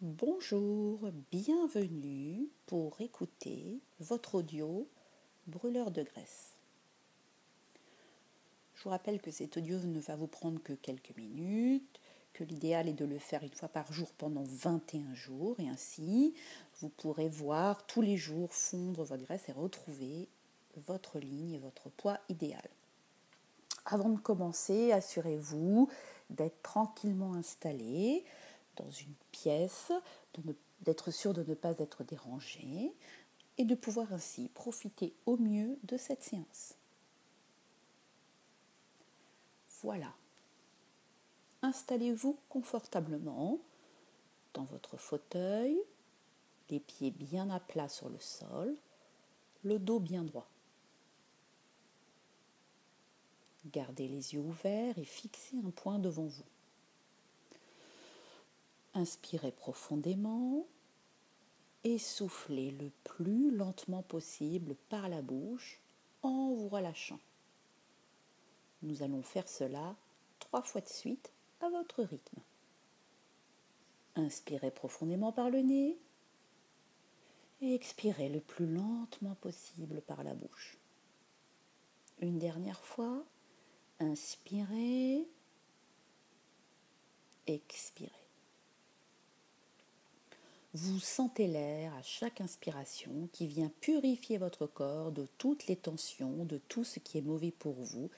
Bonjour, bienvenue pour écouter votre audio brûleur de graisse. Je vous rappelle que cet audio ne va vous prendre que quelques minutes, que l'idéal est de le faire une fois par jour pendant 21 jours et ainsi vous pourrez voir tous les jours fondre votre graisse et retrouver votre ligne et votre poids idéal. Avant de commencer, assurez-vous d'être tranquillement installé dans une pièce, d'être sûr de ne pas être dérangé et de pouvoir ainsi profiter au mieux de cette séance. Voilà. Installez-vous confortablement dans votre fauteuil, les pieds bien à plat sur le sol, le dos bien droit. Gardez les yeux ouverts et fixez un point devant vous. Inspirez profondément et soufflez le plus lentement possible par la bouche en vous relâchant. Nous allons faire cela trois fois de suite à votre rythme. Inspirez profondément par le nez et expirez le plus lentement possible par la bouche. Une dernière fois, inspirez, expirez. Vous sentez l'air à chaque inspiration qui vient purifier votre corps de toutes les tensions, de tout ce qui est mauvais pour vous,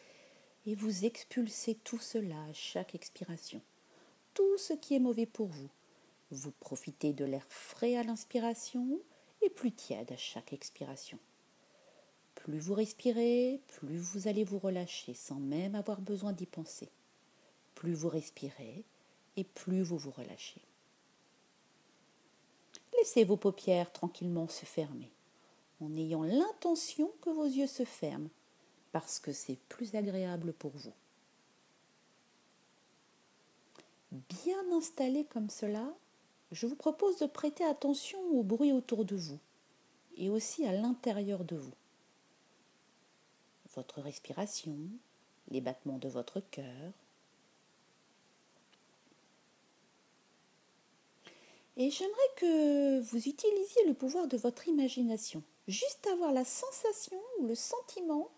et vous expulsez tout cela à chaque expiration, tout ce qui est mauvais pour vous. Vous profitez de l'air frais à l'inspiration et plus tiède à chaque expiration. Plus vous respirez, plus vous allez vous relâcher sans même avoir besoin d'y penser. Plus vous respirez et plus vous vous relâchez. Laissez vos paupières tranquillement se fermer, en ayant l'intention que vos yeux se ferment, parce que c'est plus agréable pour vous. Bien installé comme cela, je vous propose de prêter attention au bruit autour de vous et aussi à l'intérieur de vous. Votre respiration, les battements de votre cœur, Et j'aimerais que vous utilisiez le pouvoir de votre imagination, juste avoir la sensation ou le sentiment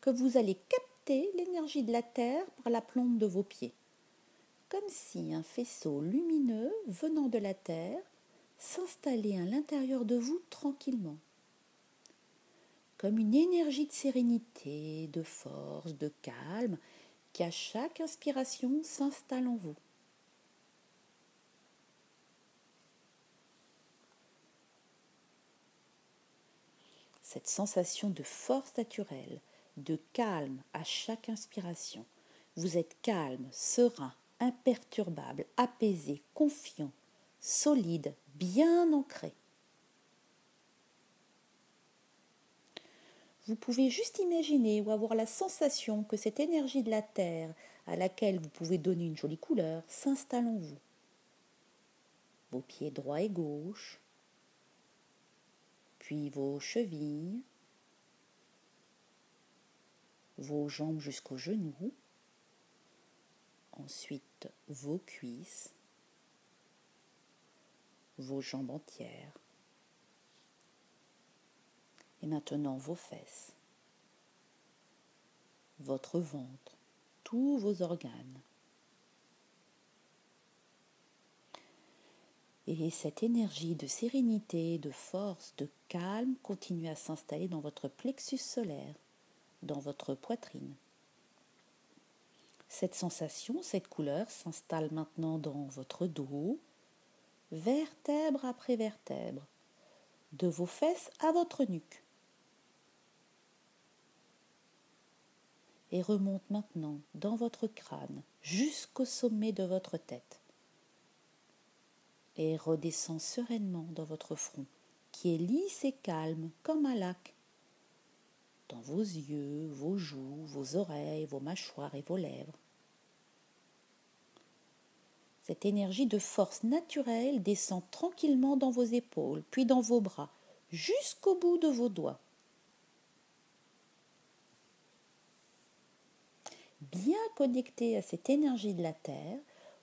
que vous allez capter l'énergie de la Terre par la plante de vos pieds, comme si un faisceau lumineux venant de la Terre s'installait à l'intérieur de vous tranquillement, comme une énergie de sérénité, de force, de calme, qui à chaque inspiration s'installe en vous. Cette sensation de force naturelle, de calme à chaque inspiration. Vous êtes calme, serein, imperturbable, apaisé, confiant, solide, bien ancré. Vous pouvez juste imaginer ou avoir la sensation que cette énergie de la Terre, à laquelle vous pouvez donner une jolie couleur, s'installe en vous. Vos pieds droits et gauches, vos chevilles, vos jambes jusqu'aux genoux, ensuite vos cuisses, vos jambes entières, et maintenant vos fesses, votre ventre, tous vos organes. Et cette énergie de sérénité, de force, de calme continue à s'installer dans votre plexus solaire, dans votre poitrine. Cette sensation, cette couleur s'installe maintenant dans votre dos, vertèbre après vertèbre, de vos fesses à votre nuque. Et remonte maintenant dans votre crâne jusqu'au sommet de votre tête et redescend sereinement dans votre front, qui est lisse et calme comme un lac, dans vos yeux, vos joues, vos oreilles, vos mâchoires et vos lèvres. Cette énergie de force naturelle descend tranquillement dans vos épaules, puis dans vos bras, jusqu'au bout de vos doigts. Bien connecté à cette énergie de la Terre,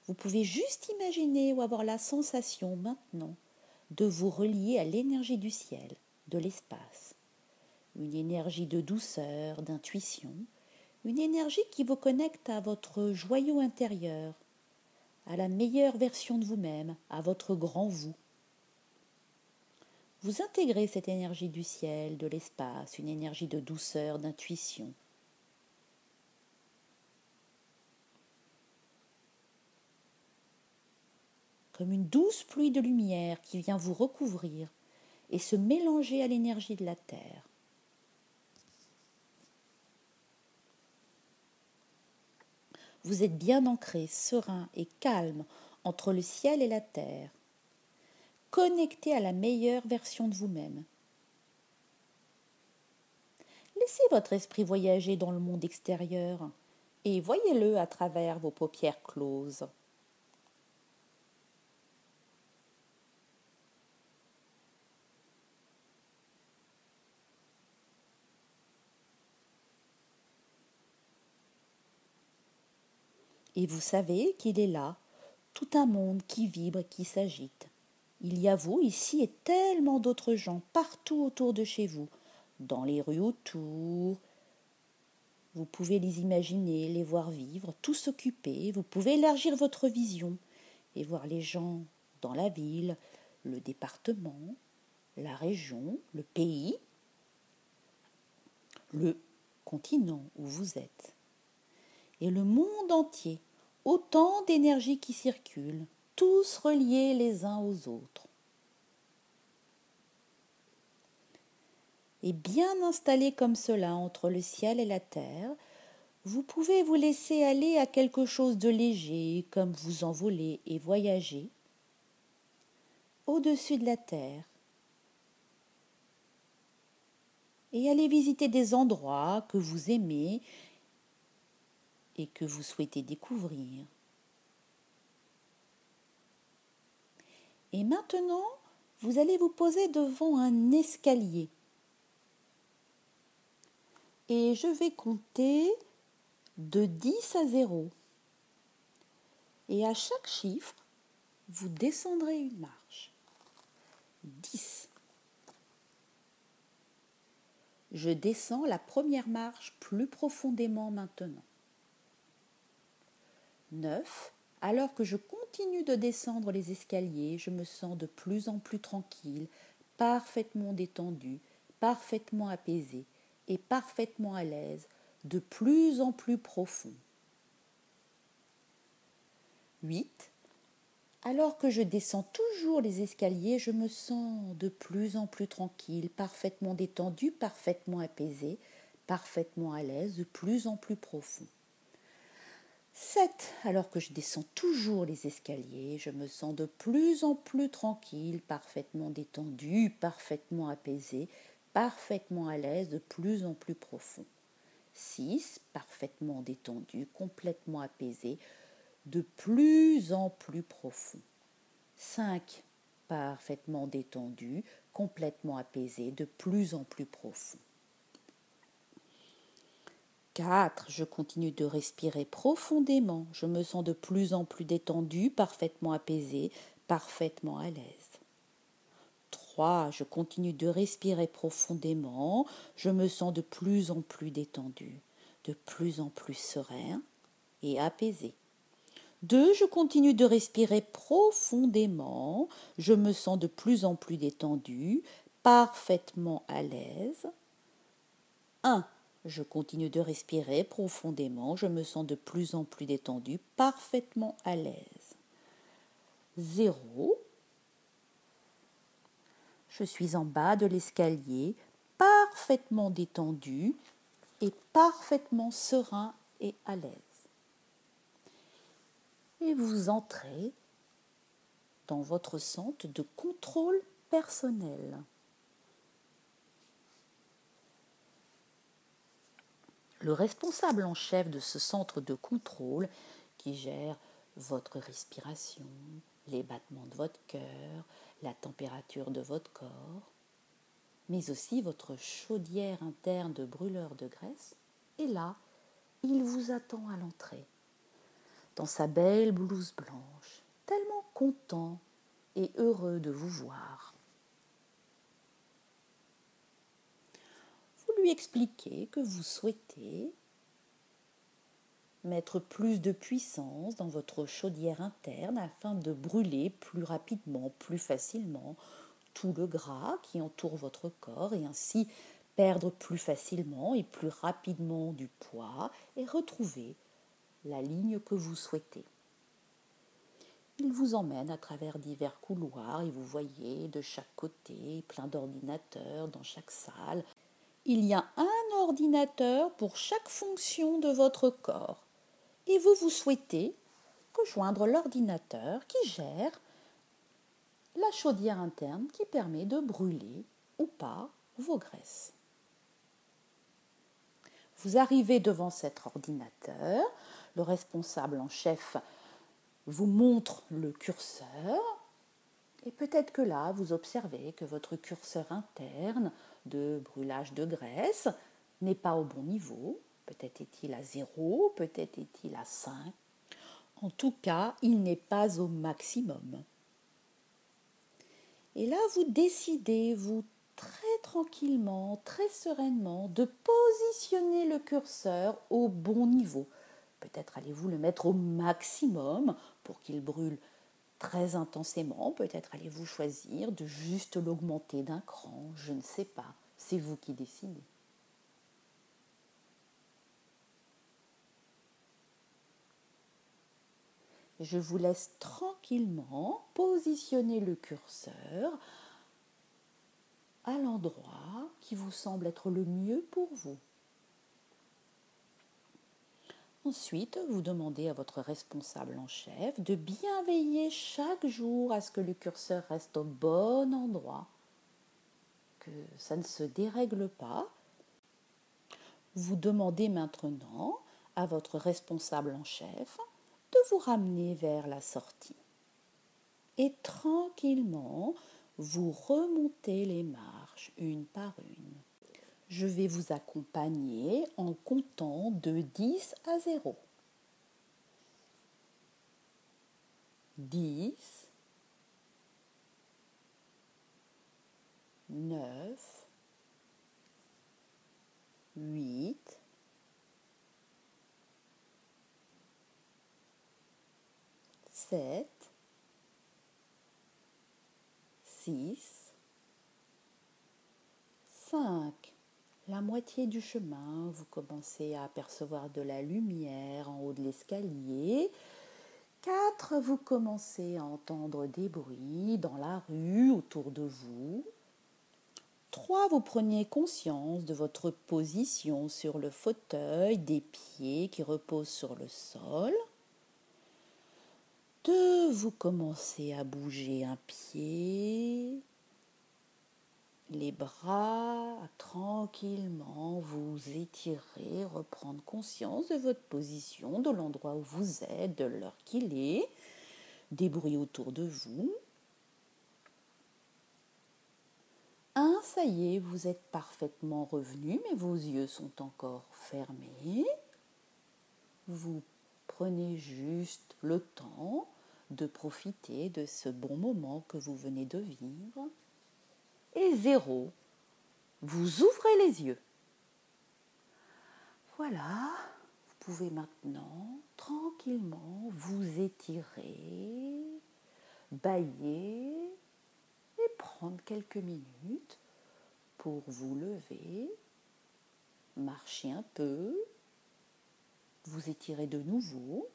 Vous pouvez juste imaginer ou avoir la sensation maintenant de vous relier à l'énergie du ciel, de l'espace. Une énergie de douceur, d'intuition, une énergie qui vous connecte à votre joyau intérieur, à la meilleure version de vous-même, à votre grand vous. Vous intégrez cette énergie du ciel, de l'espace, une énergie de douceur, d'intuition. Comme une douce pluie de lumière qui vient vous recouvrir et se mélanger à l'énergie de la terre. Vous êtes bien ancré, serein et calme entre le ciel et la terre connecté à la meilleure version de vous-même. Laissez votre esprit voyager dans le monde extérieur et voyez-le à travers vos paupières closes. Et vous savez qu'il est là, tout un monde qui vibre qui s'agite. Il y a vous ici et tellement d'autres gens partout autour de chez vous, dans les rues autour. Vous pouvez les imaginer, les voir vivre, tous s'occuper. Vous pouvez élargir votre vision et voir les gens dans la ville, le département, la région, le pays, le continent où vous êtes. Et le monde entier, autant d'énergie qui circule, tous reliés les uns aux autres. Et bien installés comme cela entre le ciel et la terre, vous pouvez vous laisser aller à quelque chose de léger, comme vous envoler et voyager au-dessus de la terre. Et aller visiter des endroits que vous aimez que vous souhaitez découvrir. Et maintenant, vous allez vous poser devant un escalier. Et je vais compter de 10 à 0. Et à chaque chiffre, vous descendrez une marche. 10. Je descends la première marche plus profondément maintenant. 9. Alors que je continue de descendre les escaliers, je me sens de plus en plus tranquille, parfaitement détendu, parfaitement apaisé et parfaitement à l'aise, de plus en plus profond. 8. Alors que je descends toujours les escaliers, je me sens de plus en plus tranquille, parfaitement détendu, parfaitement apaisé, parfaitement à l'aise, de plus en plus profond. 7. Alors que je descends toujours les escaliers, je me sens de plus en plus tranquille, parfaitement détendu, parfaitement apaisé, parfaitement à l'aise, de plus en plus profond. 6. Parfaitement détendu, complètement apaisé, de plus en plus profond. 5. Parfaitement détendu, complètement apaisé, de plus en plus profond. 4. Je continue de respirer profondément. Je me sens de plus en plus détendu, parfaitement apaisé, parfaitement à l'aise. 3. Je continue de respirer profondément. Je me sens de plus en plus détendu, de plus en plus serein et apaisé. 2. Je continue de respirer profondément. Je me sens de plus en plus détendu, parfaitement à l'aise. 1. Je continue de respirer profondément, je me sens de plus en plus détendu, parfaitement à l'aise. Zéro. Je suis en bas de l'escalier, parfaitement détendu et parfaitement serein et à l'aise. Et vous entrez dans votre centre de contrôle personnel. Le responsable en chef de ce centre de contrôle qui gère votre respiration, les battements de votre cœur, la température de votre corps, mais aussi votre chaudière interne de brûleur de graisse, et là, il vous attend à l'entrée. dans sa belle blouse blanche, tellement content et heureux de vous voir. Vous lui expliquez que vous souhaitez mettre plus de puissance dans votre chaudière interne afin de brûler plus rapidement, plus facilement tout le gras qui entoure votre corps et ainsi perdre plus facilement et plus rapidement du poids et retrouver la ligne que vous souhaitez. Il vous emmène à travers divers couloirs et vous voyez de chaque côté plein d'ordinateurs dans chaque salle. Il y a un ordinateur pour chaque fonction de votre corps et vous vous souhaitez rejoindre l'ordinateur qui gère la chaudière interne qui permet de brûler ou pas vos graisses. Vous arrivez devant cet ordinateur, le responsable en chef vous montre le curseur et peut-être que là, vous observez que votre curseur interne de brûlage de graisse n'est pas au bon niveau. Peut-être est-il à 0, peut-être est-il à 5. En tout cas, il n'est pas au maximum. Et là, vous décidez, vous très tranquillement, très sereinement, de positionner le curseur au bon niveau. Peut-être allez-vous le mettre au maximum pour qu'il brûle très intensément. Peut-être allez-vous choisir de juste l'augmenter d'un cran. Je ne sais pas. C'est vous qui décidez. Je vous laisse tranquillement positionner le curseur à l'endroit qui vous semble être le mieux pour vous. Ensuite, vous demandez à votre responsable en chef de bien veiller chaque jour à ce que le curseur reste au bon endroit, que ça ne se dérègle pas. Vous demandez maintenant à votre responsable en chef de vous ramener vers la sortie. Et tranquillement, vous remontez les marches une par une. Je vais vous accompagner en comptant de 10 à 0. 10, 9, 8, 7, 6, 5. La moitié du chemin, vous commencez à apercevoir de la lumière en haut de l'escalier. 4. Vous commencez à entendre des bruits dans la rue autour de vous. 3. Vous prenez conscience de votre position sur le fauteuil, des pieds qui reposent sur le sol. Deux, vous commencez à bouger un pied, les bras, tranquillement vous étirer, reprendre conscience de votre position, de l'endroit où vous êtes, de l'heure qu'il est, des bruits autour de vous. Un, ça y est, vous êtes parfaitement revenu, mais vos yeux sont encore fermés. Vous prenez juste le temps de profiter de ce bon moment que vous venez de vivre. Et zéro, vous ouvrez les yeux. Voilà, vous pouvez maintenant tranquillement vous étirer, bailler et prendre quelques minutes pour vous lever, marcher un peu, vous étirez de nouveau.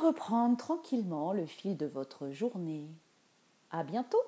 Reprendre tranquillement le fil de votre journée. À bientôt!